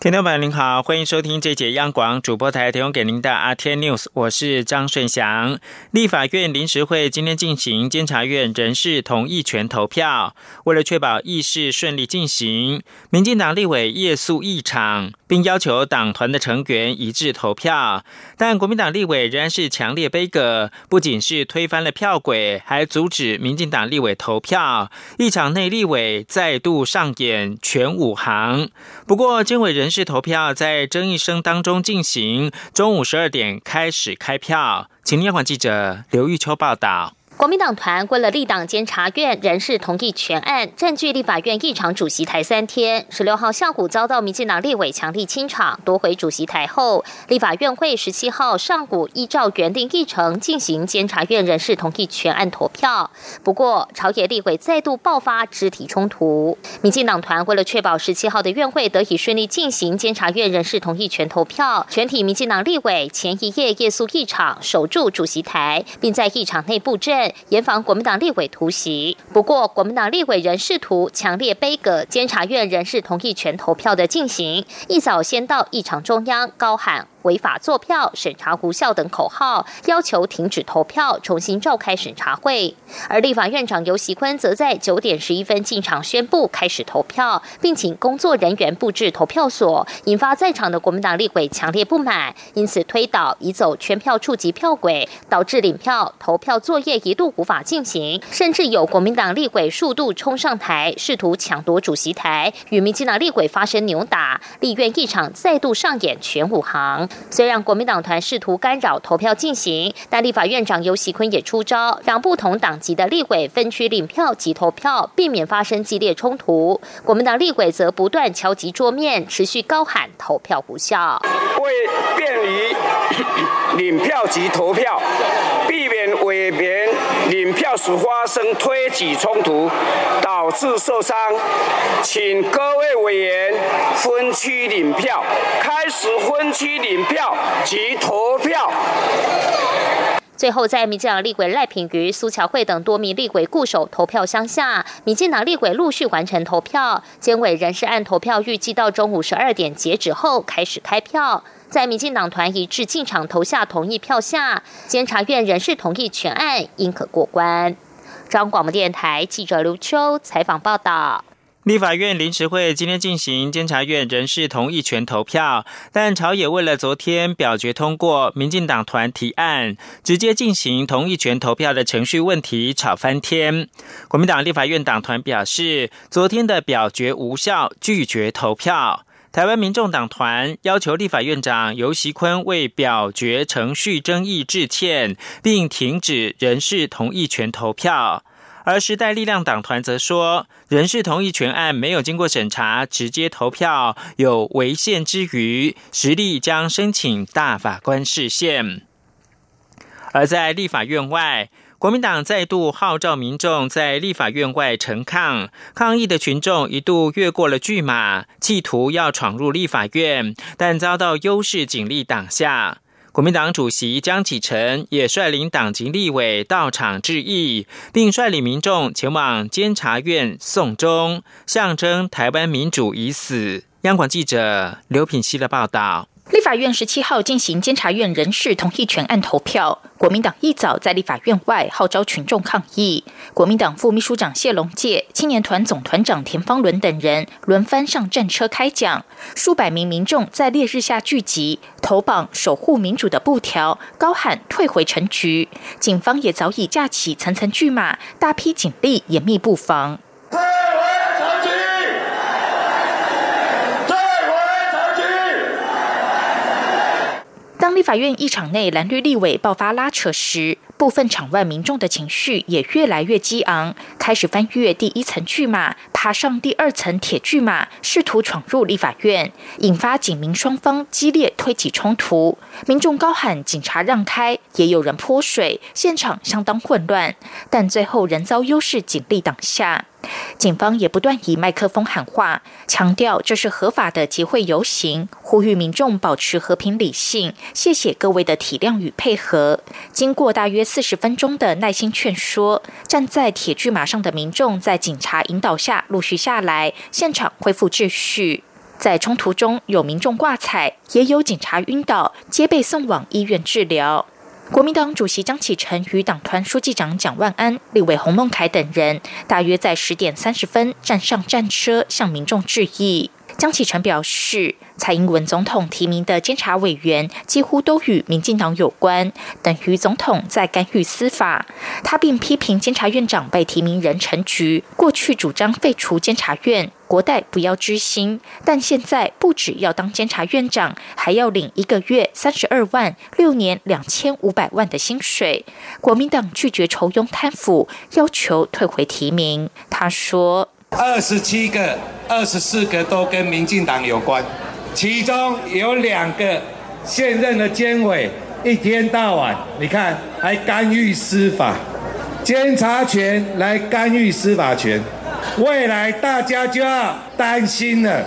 听众朋友您好，欢迎收听这节央广主播台提供给您的阿天 News，我是张顺祥。立法院临时会今天进行监察院人事同意权投票，为了确保议事顺利进行，民进党立委夜宿议场。并要求党团的成员一致投票，但国民党立委仍然是强烈悲歌，不仅是推翻了票轨，还阻止民进党立委投票。一场内立委再度上演全武行。不过，监委人是投票在争议声当中进行，中午十二点开始开票。请央广记者刘玉秋报道。国民党团为了立党监察院人事同意权案，占据立法院议场主席台三天。十六号下午遭到民进党立委强力清场，夺回主席台后，立法院会十七号上午依照原定议程进行监察院人事同意权案投票。不过，朝野立委再度爆发肢体冲突。民进党团为了确保十七号的院会得以顺利进行监察院人事同意权投票，全体民进党立委前一夜夜宿议场，守住主席台，并在议场内布阵。严防国民党立委突袭。不过，国民党立委人试图强烈背阁监察院人事同意权投票的进行，一早先到议场中央高喊。违法作票、审查无效等口号，要求停止投票，重新召开审查会。而立法院长游锡坤则在九点十一分进场宣布开始投票，并请工作人员布置投票所，引发在场的国民党立委强烈不满，因此推倒移走全票触及票轨，导致领票投票作业一度无法进行，甚至有国民党立委数度冲上台，试图抢夺主席台，与民进党立委发生扭打，立院一场再度上演全武行。虽然国民党团试图干扰投票进行，但立法院长游锡坤也出招，让不同党籍的立委分区领票及投票，避免发生激烈冲突。国民党立委则不断敲击桌面，持续高喊投票无效。为便于 领票及投票，避免委别领票时发生推挤冲突，导致受伤，请各位委员分区领票，开始分区领票及投票。最后，在民进党立委赖品妤、苏巧慧等多名立委固守投票箱下，民进党立委陆续完成投票。监委人事案投票预计到中午十二点截止后开始开票。在民进党团一致进场投下同意票下，监察院人事同意全案应可过关。中央广播电台记者刘秋采访报道。立法院临时会今天进行监察院人事同意权投票，但朝野为了昨天表决通过民进党团提案，直接进行同意权投票的程序问题吵翻天。国民党立法院党团表示，昨天的表决无效，拒绝投票。台湾民众党团要求立法院长游锡坤为表决程序争议致歉，并停止人事同意权投票。而时代力量党团则说，人事同意权案没有经过审查，直接投票有违宪之余，实力将申请大法官释宪。而在立法院外，国民党再度号召民众在立法院外陈抗，抗议的群众一度越过了巨马，企图要闯入立法院，但遭到优势警力挡下。国民党主席江启臣也率领党籍立委到场致意，并率领民众前往监察院送终，象征台湾民主已死。央广记者刘品希的报道。立法院十七号进行监察院人事同意权案投票，国民党一早在立法院外号召群众抗议。国民党副秘书长谢龙介、青年团总团长田方伦等人轮番上战车开讲，数百名民众在烈日下聚集，投绑守护民主的布条，高喊退回城局。警方也早已架起层层巨马，大批警力严密布防。当立法院议场内蓝绿立委爆发拉扯时，部分场外民众的情绪也越来越激昂，开始翻越第一层巨马，爬上第二层铁巨马，试图闯入立法院，引发警民双方激烈推挤冲突。民众高喊“警察让开”，也有人泼水，现场相当混乱，但最后仍遭优势警力挡下。警方也不断以麦克风喊话，强调这是合法的集会游行，呼吁民众保持和平理性。谢谢各位的体谅与配合。经过大约四十分钟的耐心劝说，站在铁巨马上的民众在警察引导下陆续下来，现场恢复秩序。在冲突中，有民众挂彩，也有警察晕倒，皆被送往医院治疗。国民党主席江启臣与党团书记长蒋万安、立委洪孟凯等人，大约在十点三十分站上战车，向民众致意。江启臣表示，蔡英文总统提名的监察委员几乎都与民进党有关，等于总统在干预司法。他并批评监察院长被提名人陈菊过去主张废除监察院，国代不要知心，但现在不只要当监察院长，还要领一个月三十二万、六年两千五百万的薪水。国民党拒绝酬庸贪腐，要求退回提名。他说。二十七个、二十四个都跟民进党有关，其中有两个现任的监委，一天到晚，你看还干预司法，监察权来干预司法权，未来大家就要担心了，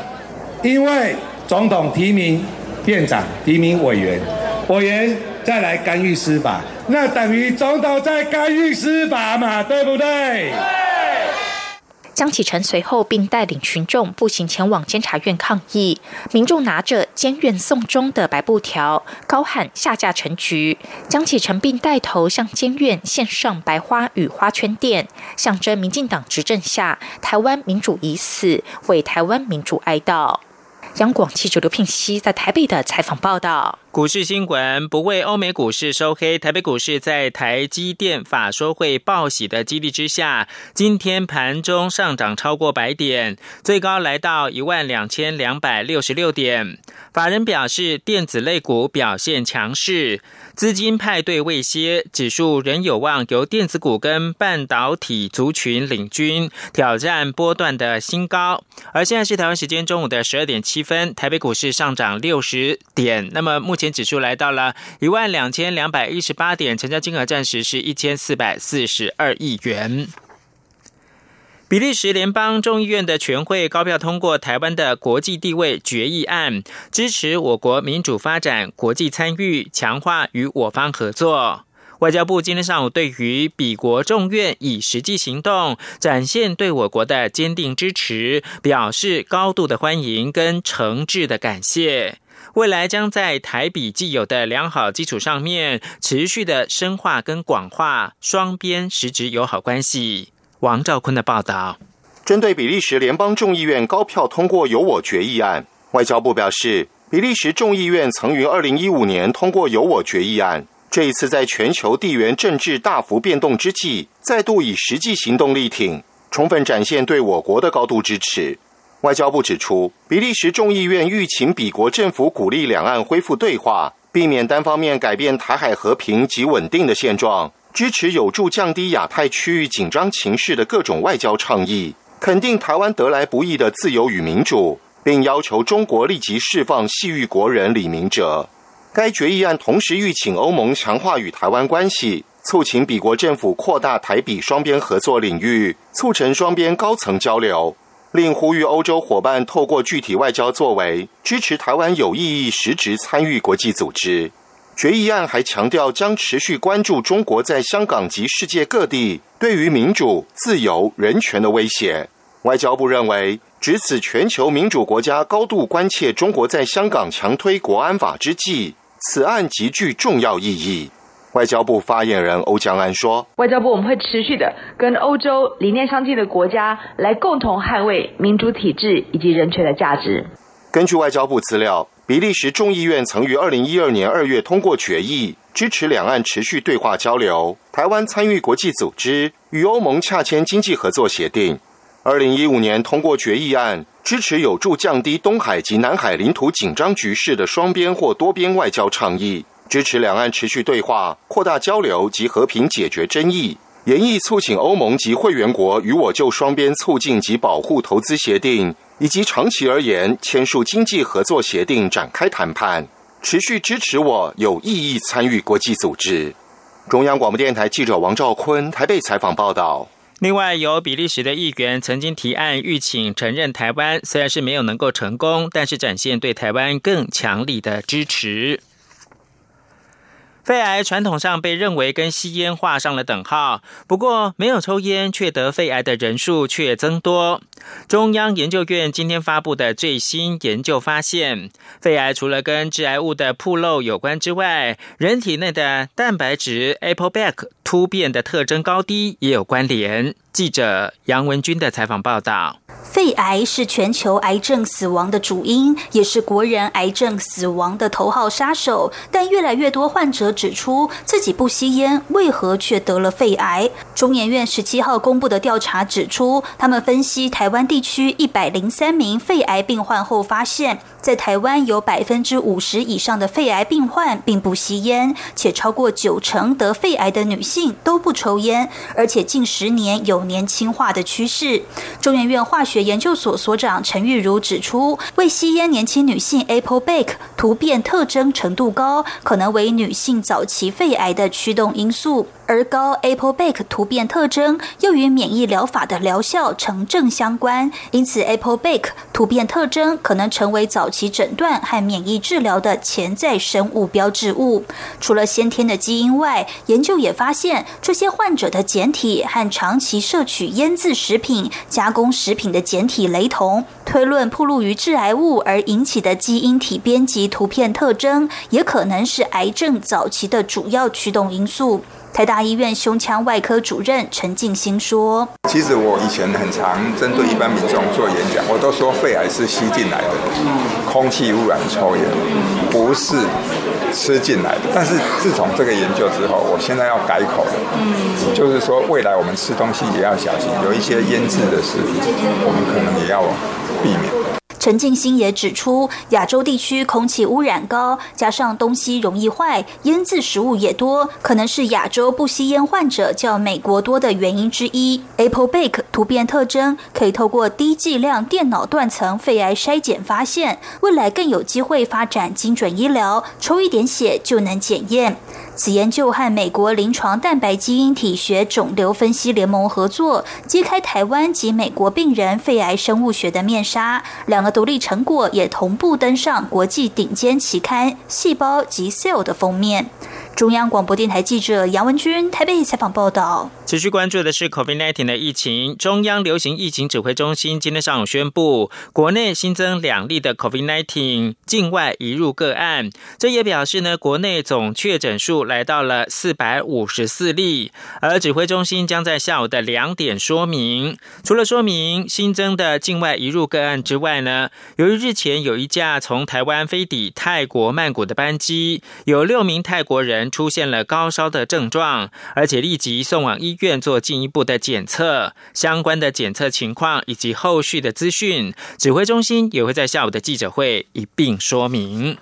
因为总统提名院长、提名委员，委员再来干预司法，那等于总统在干预司法嘛，对不对？江启臣随后并带领群众步行前往监察院抗议，民众拿着“监院送终”的白布条，高喊“下架陈局”。江启臣并带头向监院献上白花与花圈垫，象征民进党执政下台湾民主已死，为台湾民主哀悼。央广记者刘聘熙在台北的采访报道。股市新闻不为欧美股市收黑，台北股市在台积电法说会报喜的激励之下，今天盘中上涨超过百点，最高来到一万两千两百六十六点。法人表示，电子类股表现强势，资金派对未歇，指数仍有望由电子股跟半导体族群领军，挑战波段的新高。而现在是台湾时间中午的十二点七分，台北股市上涨六十点，那么目前指数来到了一万两千两百一十八点，成交金额暂时是一千四百四十二亿元。比利时联邦众议院的全会高票通过台湾的国际地位决议案，支持我国民主发展、国际参与、强化与我方合作。外交部今天上午对于比国众院以实际行动展现对我国的坚定支持，表示高度的欢迎跟诚挚的感谢。未来将在台比既有的良好基础上面，持续的深化跟广化双边实质友好关系。王兆坤的报道：针对比利时联邦众议院高票通过“由我决议案”，外交部表示，比利时众议院曾于二零一五年通过“由我决议案”，这一次在全球地缘政治大幅变动之际，再度以实际行动力挺，充分展现对我国的高度支持。外交部指出，比利时众议院欲请比国政府鼓励两岸恢复对话，避免单方面改变台海和平及稳定的现状。支持有助降低亚太区域紧张情势的各种外交倡议，肯定台湾得来不易的自由与民主，并要求中国立即释放系域国人李明哲。该决议案同时欲请欧盟强化与台湾关系，促请比国政府扩大台比双边合作领域，促成双边高层交流，另呼吁欧洲伙伴透过具体外交作为，支持台湾有意义实质参与国际组织。决议案还强调，将持续关注中国在香港及世界各地对于民主、自由、人权的威胁。外交部认为，值此全球民主国家高度关切中国在香港强推国安法之际，此案极具重要意义。外交部发言人欧江安说：“外交部我们会持续的跟欧洲理念相近的国家来共同捍卫民主体制以及人权的价值。”根据外交部资料。比利时众议院曾于二零一二年二月通过决议，支持两岸持续对话交流。台湾参与国际组织，与欧盟洽签经济合作协定。二零一五年通过决议案，支持有助降低东海及南海领土紧张局势的双边或多边外交倡议，支持两岸持续对话、扩大交流及和平解决争议。严议促请欧盟及会员国与我就双边促进及保护投资协定以及长期而言签署经济合作协定展开谈判，持续支持我有意义参与国际组织。中央广播电台记者王兆坤台北采访报道。另外，有比利时的议员曾经提案欲请承认台湾，虽然是没有能够成功，但是展现对台湾更强力的支持。肺癌传统上被认为跟吸烟画上了等号，不过没有抽烟却得肺癌的人数却增多。中央研究院今天发布的最新研究发现，肺癌除了跟致癌物的铺漏有关之外，人体内的蛋白质 a p p l e b a c k 突变的特征高低也有关联。记者杨文军的采访报道。肺癌是全球癌症死亡的主因，也是国人癌症死亡的头号杀手。但越来越多患者指出自己不吸烟，为何却得了肺癌？中研院十七号公布的调查指出，他们分析台湾地区一百零三名肺癌病患后发现。在台湾，有百分之五十以上的肺癌病患并不吸烟，且超过九成得肺癌的女性都不抽烟，而且近十年有年轻化的趋势。中研院化学研究所所长陈玉如指出，未吸烟年轻女性 Apple Bake 突变特征程度高，可能为女性早期肺癌的驱动因素。而高 ApoB 突变特征又与免疫疗法的疗效成正相关，因此 ApoB 突变特征可能成为早期诊断和免疫治疗的潜在生物标志物。除了先天的基因外，研究也发现这些患者的简体和长期摄取腌制食品、加工食品的简体雷同，推论暴露于致癌物而引起的基因体编辑突变特征，也可能是癌症早期的主要驱动因素。台大医院胸腔外科主任陈静心说：“其实我以前很常针对一般民众做演讲，我都说肺癌是吸进来的，空气污染、抽烟，不是吃进来的。但是自从这个研究之后，我现在要改口了，就是说未来我们吃东西也要小心，有一些腌制的食品，我们可能也要避免。”陈静心也指出，亚洲地区空气污染高，加上东西容易坏，腌制食物也多，可能是亚洲不吸烟患者较美国多的原因之一。Apple Bake 突变特征可以透过低剂量电脑断层肺癌筛检发现，未来更有机会发展精准医疗，抽一点血就能检验。此研究和美国临床蛋白基因体学肿瘤分析联盟合作，揭开台湾及美国病人肺癌生物学的面纱。两个独立成果也同步登上国际顶尖期刊《细胞》及《Cell》的封面。中央广播电台记者杨文君台北采访报道。持续关注的是 COVID-19 的疫情。中央流行疫情指挥中心今天上午宣布，国内新增两例的 COVID-19 境外移入个案。这也表示呢，国内总确诊数来到了四百五十四例。而指挥中心将在下午的两点说明，除了说明新增的境外移入个案之外呢，由于日前有一架从台湾飞抵泰国曼谷的班机，有六名泰国人出现了高烧的症状，而且立即送往医。愿做进一步的检测，相关的检测情况以及后续的资讯，指挥中心也会在下午的记者会一并说明。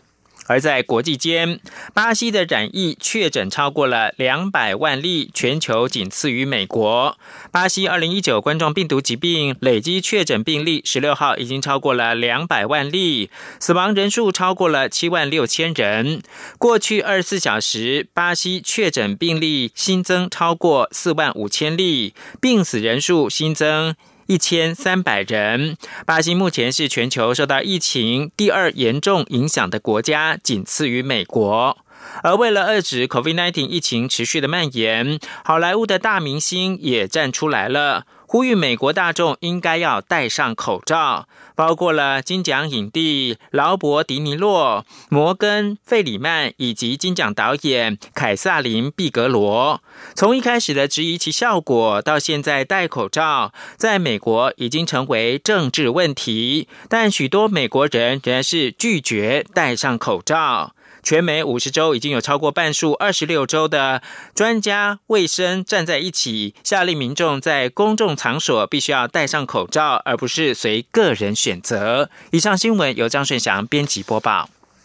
而在国际间，巴西的染疫确诊超过了两百万例，全球仅次于美国。巴西二零一九冠状病毒疾病累计确诊病例十六号已经超过了两百万例，死亡人数超过了七万六千人。过去二十四小时，巴西确诊病例新增超过四万五千例，病死人数新增。一千三百人。巴西目前是全球受到疫情第二严重影响的国家，仅次于美国。而为了遏制 COVID-19 疫情持续的蔓延，好莱坞的大明星也站出来了。呼吁美国大众应该要戴上口罩，包括了金奖影帝劳勃·迪尼洛、摩根·费里曼以及金奖导演凯撒琳·毕格罗。从一开始的质疑其效果，到现在戴口罩，在美国已经成为政治问题。但许多美国人仍然是拒绝戴上口罩。全美五十州已经有超过半数二十六州的专家卫生站在一起，下令民众在公众场所必须要戴上口罩，而不是随个人选择。以上新闻由张顺祥编辑播报。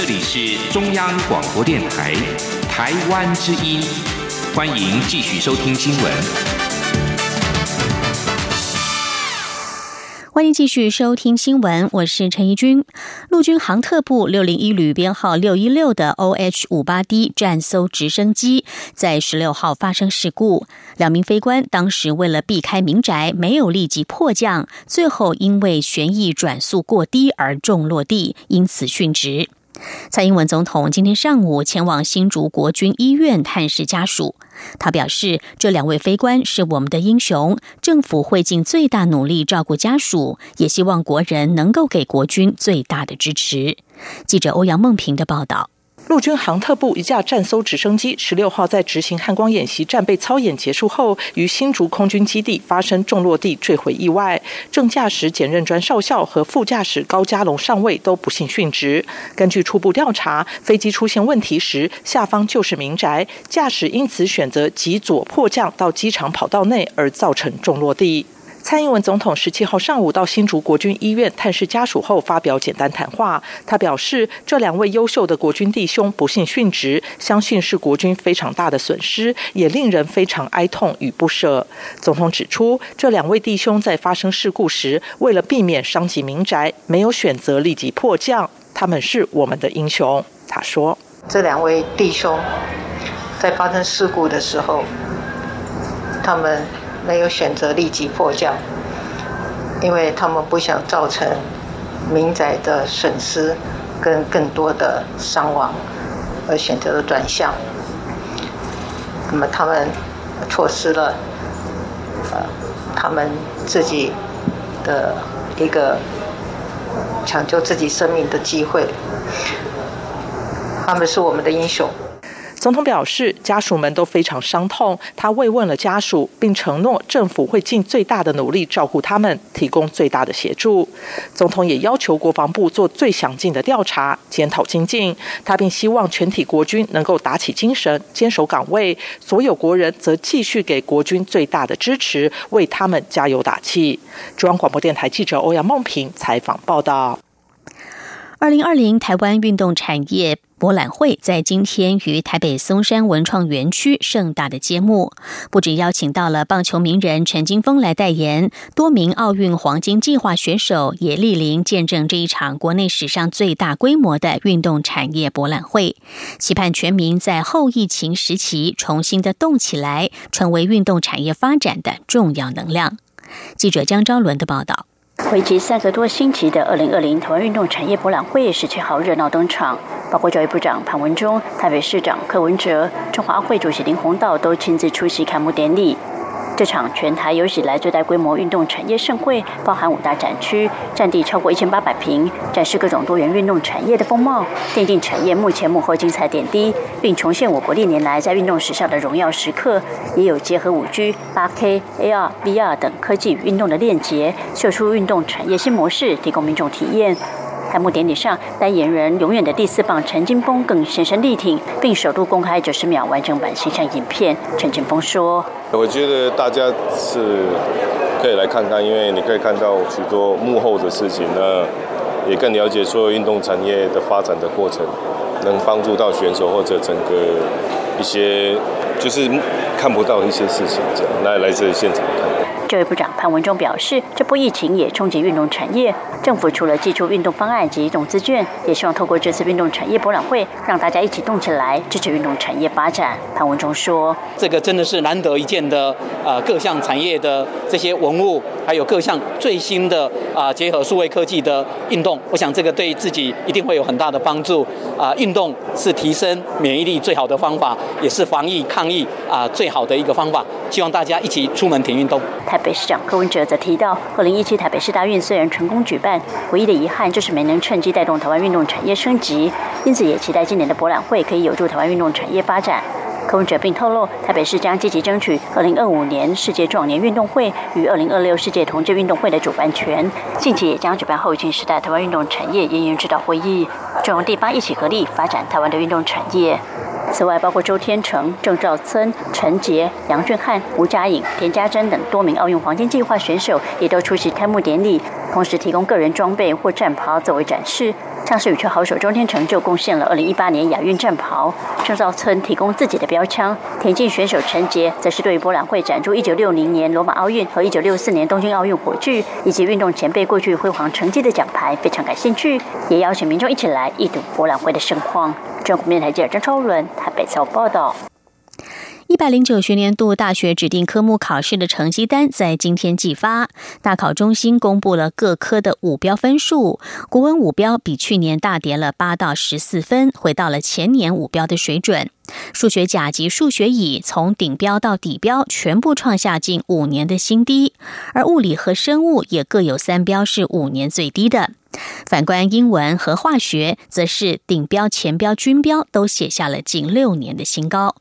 这里是中央广播电台台湾之音，欢迎继续收听新闻。欢迎继续收听新闻，我是陈怡君。陆军航特部六零一旅编号六一六的 OH 五八 D 战搜直升机在十六号发生事故，两名飞官当时为了避开民宅，没有立即迫降，最后因为旋翼转速过低而重落地，因此殉职。蔡英文总统今天上午前往新竹国军医院探视家属，他表示，这两位飞官是我们的英雄，政府会尽最大努力照顾家属，也希望国人能够给国军最大的支持。记者欧阳梦平的报道。陆军航特部一架战搜直升机十六号在执行汉光演习战备操演结束后，于新竹空军基地发生重落地坠毁意外，正驾驶简任专少校和副驾驶高家龙上尉都不幸殉职。根据初步调查，飞机出现问题时，下方就是民宅，驾驶因此选择急左迫降到机场跑道内，而造成重落地。蔡英文总统十七号上午到新竹国军医院探视家属后，发表简单谈话。他表示，这两位优秀的国军弟兄不幸殉职，相信是国军非常大的损失，也令人非常哀痛与不舍。总统指出，这两位弟兄在发生事故时，为了避免伤及民宅，没有选择立即迫降，他们是我们的英雄。他说，这两位弟兄在发生事故的时候，他们。没有选择立即迫降，因为他们不想造成民宅的损失跟更多的伤亡，而选择了转向。那么他们错失了呃他们自己的一个抢救自己生命的机会。他们是我们的英雄。总统表示，家属们都非常伤痛。他慰问了家属，并承诺政府会尽最大的努力照顾他们，提供最大的协助。总统也要求国防部做最详尽的调查，检讨精进。他并希望全体国军能够打起精神，坚守岗位。所有国人则继续给国军最大的支持，为他们加油打气。中央广播电台记者欧阳梦平采访报道。二零二零台湾运动产业博览会在今天于台北松山文创园区盛大的揭幕，不止邀请到了棒球名人陈金峰来代言，多名奥运黄金计划选手也莅临见证这一场国内史上最大规模的运动产业博览会，期盼全民在后疫情时期重新的动起来，成为运动产业发展的重要能量。记者江昭伦的报道。为期三个多星期的二零二零台湾运动产业博览会十七号热闹登场，包括教育部长潘文忠、台北市长柯文哲、中华会主席林鸿道都亲自出席开幕典礼。这场全台有史以来最大规模运动产业盛会，包含五大展区，占地超过一千八百平，展示各种多元运动产业的风貌，奠定产业目前幕后精彩点滴，并重现我国历年来在运动史上的荣耀时刻。也有结合五 G、八 K、AR、VR 等科技与运动的链接，秀出运动产业新模式，提供民众体验。开幕典礼上，代言人永远的第四棒陈金峰更现身力挺，并首度公开九十秒完整版形象影片。陈金峰说：“我觉得大家是可以来看看，因为你可以看到许多幕后的事情，那也更了解所有运动产业的发展的过程，能帮助到选手或者整个一些就是看不到一些事情，这样来来这里现场看。”教育部长潘文忠表示，这波疫情也冲击运动产业，政府除了寄出运动方案及动资券，也希望透过这次运动产业博览会，让大家一起动起来，支持运动产业发展。潘文忠说：“这个真的是难得一见的，呃，各项产业的这些文物，还有各项最新的，呃啊结合数位科技的运动，我想这个对自己一定会有很大的帮助啊。运动是提升免疫力最好的方法，也是防疫抗疫啊最好的一个方法。希望大家一起出门体运动。台北市长柯文哲则提到，二零一七台北市大运虽然成功举办，唯一的遗憾就是没能趁机带动台湾运动产业升级，因此也期待今年的博览会可以有助台湾运动产业发展。柯文哲并透露，台北市将积极争取二零二五年世界壮年运动会与二零二六世界同志运动会的主办权，近期也将举办后疫情时代台湾运动产业研员指导会议，中第八一起合力发展台湾的运动产业。此外，包括周天成、郑兆森、陈杰、杨俊汉、吴佳颖、田家珍等多名奥运黄金计划选手也都出席开幕典礼，同时提供个人装备或战袍作为展示。像是羽球好手周天成就贡献了二零一八年亚运战袍，郑兆村提供自己的标枪，田径选手陈杰则是对博览会展出一九六零年罗马奥运和一九六四年东京奥运火炬以及运动前辈过去辉煌成绩的奖牌非常感兴趣，也邀请民众一起来一睹博览会的盛况。中国面台记者张超伦台北报报道。一百零九学年度大学指定科目考试的成绩单在今天寄发，大考中心公布了各科的五标分数。国文五标比去年大跌了八到十四分，回到了前年五标的水准。数学甲及数学乙从顶标到底标全部创下近五年的新低，而物理和生物也各有三标是五年最低的。反观英文和化学，则是顶标、前标均标都写下了近六年的新高。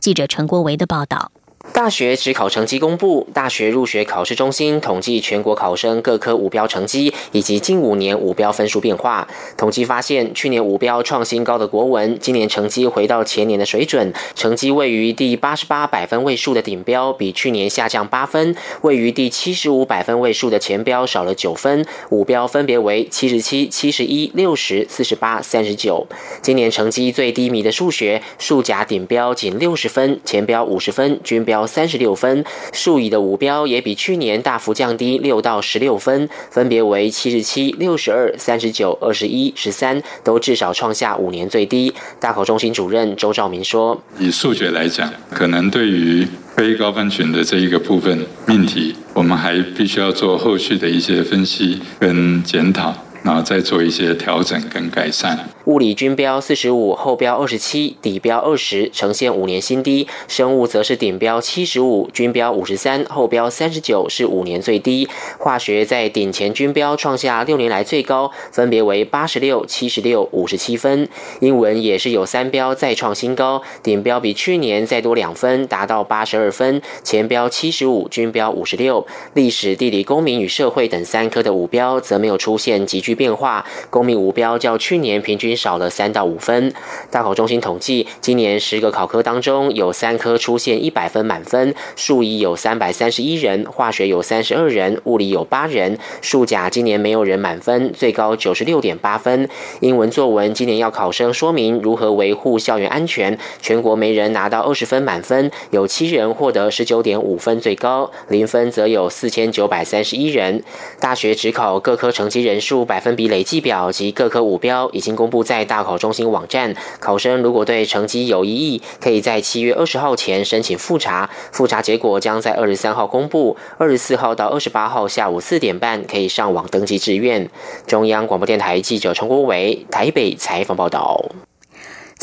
记者陈国维的报道。大学指考成绩公布，大学入学考试中心统计全国考生各科五标成绩以及近五年五标分数变化。统计发现，去年五标创新高的国文，今年成绩回到前年的水准，成绩位于第八十八百分位数的顶标比去年下降八分，位于第七十五百分位数的前标少了九分，五标分别为七十七、七十一、六十、四十八、三十九。今年成绩最低迷的数学，数甲顶标仅六十分，前标五十分，均标。三十六分，数乙的五标也比去年大幅降低六到十六分，分别为七十七、六十二、三十九、二十一、十三，都至少创下五年最低。大考中心主任周兆明说：“以数学来讲，可能对于非高分群的这一个部分命题，我们还必须要做后续的一些分析跟检讨。”然后再做一些调整跟改善。物理均标四十五，后标二十七，底标二十，呈现五年新低。生物则是顶标七十五，均标五十三，后标三十九，是五年最低。化学在顶前均标创下六年来最高，分别为八十六、七十六、五十七分。英文也是有三标再创新高，顶标比去年再多两分，达到八十二分，前标七十五，均标五十六。历史、地理、公民与社会等三科的五标则没有出现急剧。变化，公民五标较去年平均少了三到五分。大考中心统计，今年十个考科当中，有三科出现一百分满分，数乙有三百三十一人，化学有三十二人，物理有八人，数甲今年没有人满分，最高九十六点八分。英文作文今年要考生说明如何维护校园安全，全国没人拿到二十分满分，有七人获得十九点五分最高，零分则有四千九百三十一人。大学只考各科成绩人数百。分比累计表及各科五标已经公布在大考中心网站。考生如果对成绩有异议，可以在七月二十号前申请复查，复查结果将在二十三号公布。二十四号到二十八号下午四点半可以上网登记志愿。中央广播电台记者陈国伟台北采访报道。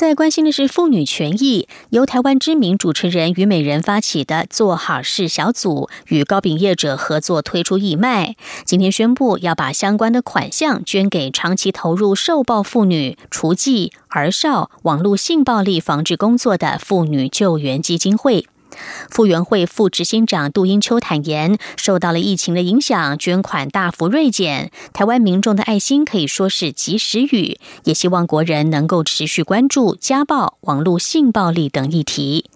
在关心的是妇女权益，由台湾知名主持人虞美人发起的做好事小组，与高饼业者合作推出义卖。今天宣布要把相关的款项捐给长期投入受暴妇女、雏妓、儿少、网络性暴力防治工作的妇女救援基金会。傅园会副执行长杜英秋坦言，受到了疫情的影响，捐款大幅锐减。台湾民众的爱心可以说是及时雨，也希望国人能够持续关注家暴、网络性暴力等议题。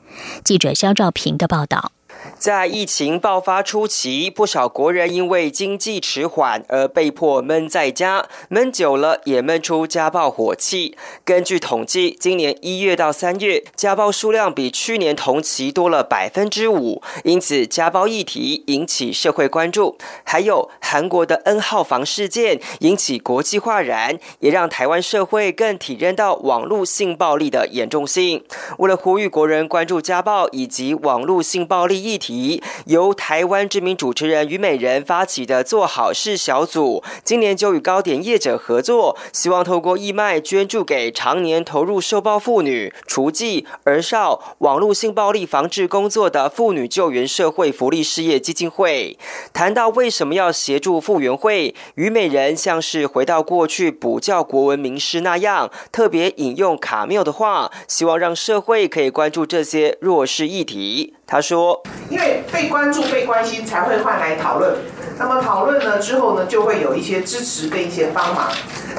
记者肖兆平的报道。在疫情爆发初期，不少国人因为经济迟缓而被迫闷在家，闷久了也闷出家暴火气。根据统计，今年一月到三月，家暴数量比去年同期多了百分之五，因此家暴议题引起社会关注。还有韩国的 N 号房事件引起国际哗然，也让台湾社会更体认到网络性暴力的严重性。为了呼吁国人关注家暴以及网络性暴力议题。题，由台湾知名主持人虞美人发起的做好事小组，今年就与糕点业者合作，希望透过义卖捐助给常年投入受暴妇女、雏妓、儿少、网络性暴力防治工作的妇女救援社会福利事业基金会。谈到为什么要协助傅园会，虞美人像是回到过去补教国文名师那样，特别引用卡缪的话，希望让社会可以关注这些弱势议题。他说：“因为被关注、被关心，才会换来讨论。那么讨论呢之后呢，就会有一些支持跟一些帮忙。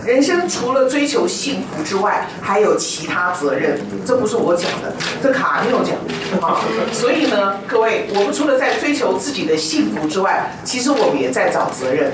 人生除了追求幸福之外，还有其他责任。这不是我讲的，这卡缪讲的啊。所以呢，各位，我们除了在追求自己的幸福之外，其实我们也在找责任，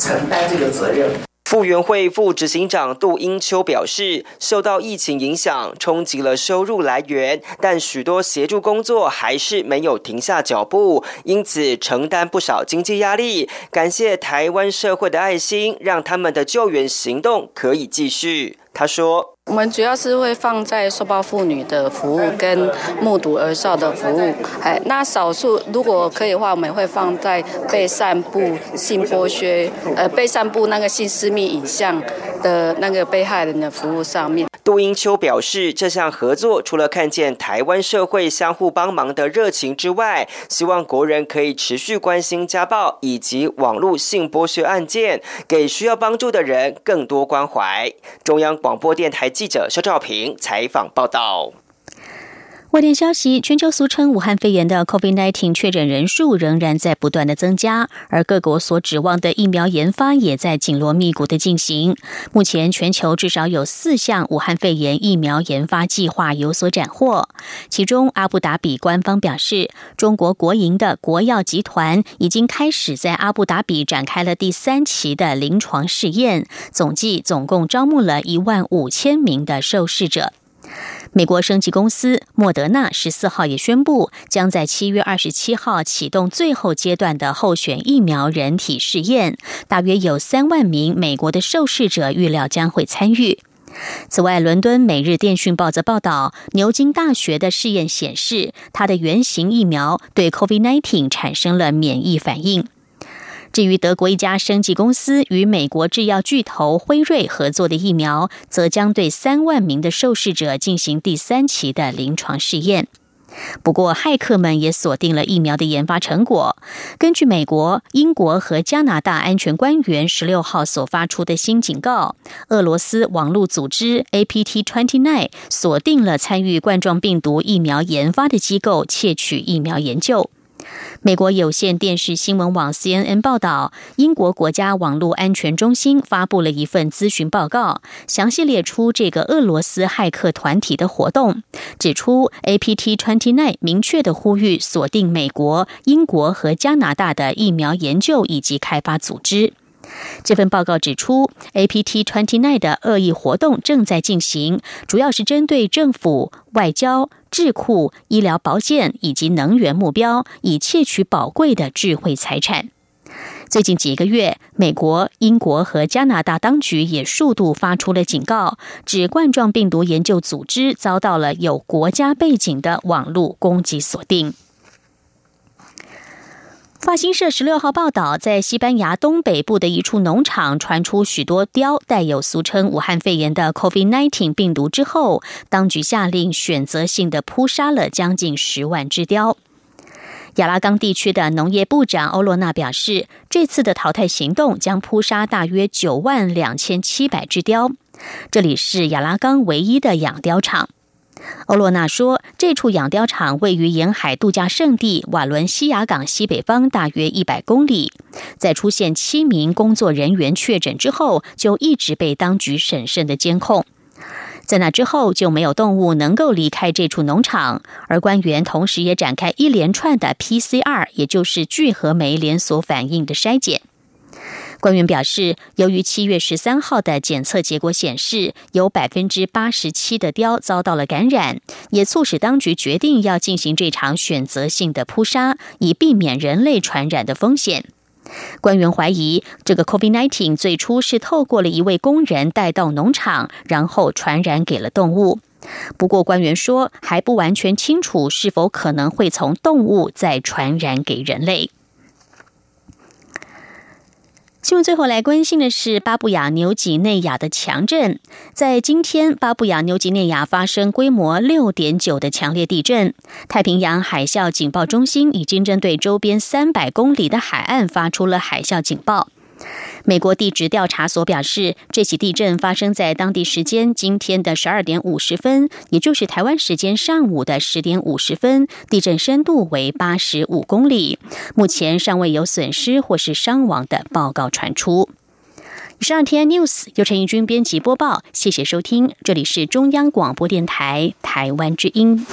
承担这个责任。”傅园会副执行长杜英秋表示，受到疫情影响，冲击了收入来源，但许多协助工作还是没有停下脚步，因此承担不少经济压力。感谢台湾社会的爱心，让他们的救援行动可以继续。他说。我们主要是会放在受暴妇女的服务跟目睹儿少的服务，哎，那少数如果可以的话，我们会放在被散布性剥削，呃，被散布那个性私密影像的那个被害人的服务上面。杜英秋表示，这项合作除了看见台湾社会相互帮忙的热情之外，希望国人可以持续关心家暴以及网络性剥削案件，给需要帮助的人更多关怀。中央广播电台记者肖兆平采访报道。外电消息，全球俗称武汉肺炎的 COVID-19 确诊人数仍然在不断的增加，而各国所指望的疫苗研发也在紧锣密鼓的进行。目前，全球至少有四项武汉肺炎疫苗研发计划有所斩获。其中，阿布达比官方表示，中国国营的国药集团已经开始在阿布达比展开了第三期的临床试验，总计总共招募了一万五千名的受试者。美国生技公司莫德纳十四号也宣布，将在七月二十七号启动最后阶段的候选疫苗人体试验，大约有三万名美国的受试者预料将会参与。此外，伦敦《每日电讯报》则报道，牛津大学的试验显示，它的原型疫苗对 COVID-19 产生了免疫反应。至于德国一家生技公司与美国制药巨头辉瑞合作的疫苗，则将对三万名的受试者进行第三期的临床试验。不过，骇客们也锁定了疫苗的研发成果。根据美国、英国和加拿大安全官员十六号所发出的新警告，俄罗斯网络组织 APT Twenty Nine 锁定了参与冠状病毒疫苗研发的机构，窃取疫苗研究。美国有线电视新闻网 CNN 报道，英国国家网络安全中心发布了一份咨询报告，详细列出这个俄罗斯骇客团体的活动，指出 APT Twenty Nine 明确的呼吁锁定美国、英国和加拿大的疫苗研究以及开发组织。这份报告指出，APT Twenty Nine 的恶意活动正在进行，主要是针对政府、外交。智库、医疗保健以及能源目标，以窃取宝贵的智慧财产。最近几个月，美国、英国和加拿大当局也数度发出了警告，指冠状病毒研究组织遭到了有国家背景的网络攻击锁定。法新社十六号报道，在西班牙东北部的一处农场传出许多雕带有俗称武汉肺炎的 COVID-19 病毒之后，当局下令选择性的扑杀了将近十万只雕。亚拉冈地区的农业部长欧洛纳表示，这次的淘汰行动将扑杀大约九万两千七百只雕。这里是亚拉冈唯一的养雕场。欧洛娜说：“这处养貂场位于沿海度假胜地瓦伦西亚港西北方大约一百公里。在出现七名工作人员确诊之后，就一直被当局审慎的监控。在那之后，就没有动物能够离开这处农场。而官员同时也展开一连串的 PCR，也就是聚合酶连锁反应的筛检。”官员表示，由于七月十三号的检测结果显示，有百分之八十七的雕遭到了感染，也促使当局决定要进行这场选择性的扑杀，以避免人类传染的风险。官员怀疑，这个 COVID-19 最初是透过了一位工人带到农场，然后传染给了动物。不过官员说还不完全清楚是否可能会从动物再传染给人类。新闻最后来关心的是巴布亚纽几内亚的强震。在今天，巴布亚纽几内亚发生规模六点九的强烈地震。太平洋海啸警报中心已经针对周边三百公里的海岸发出了海啸警报。美国地质调查所表示，这起地震发生在当地时间今天的十二点五十分，也就是台湾时间上午的十点五十分，地震深度为八十五公里。目前尚未有损失或是伤亡的报告传出。以上 T N News 由陈义军编辑播报，谢谢收听，这里是中央广播电台台湾之音。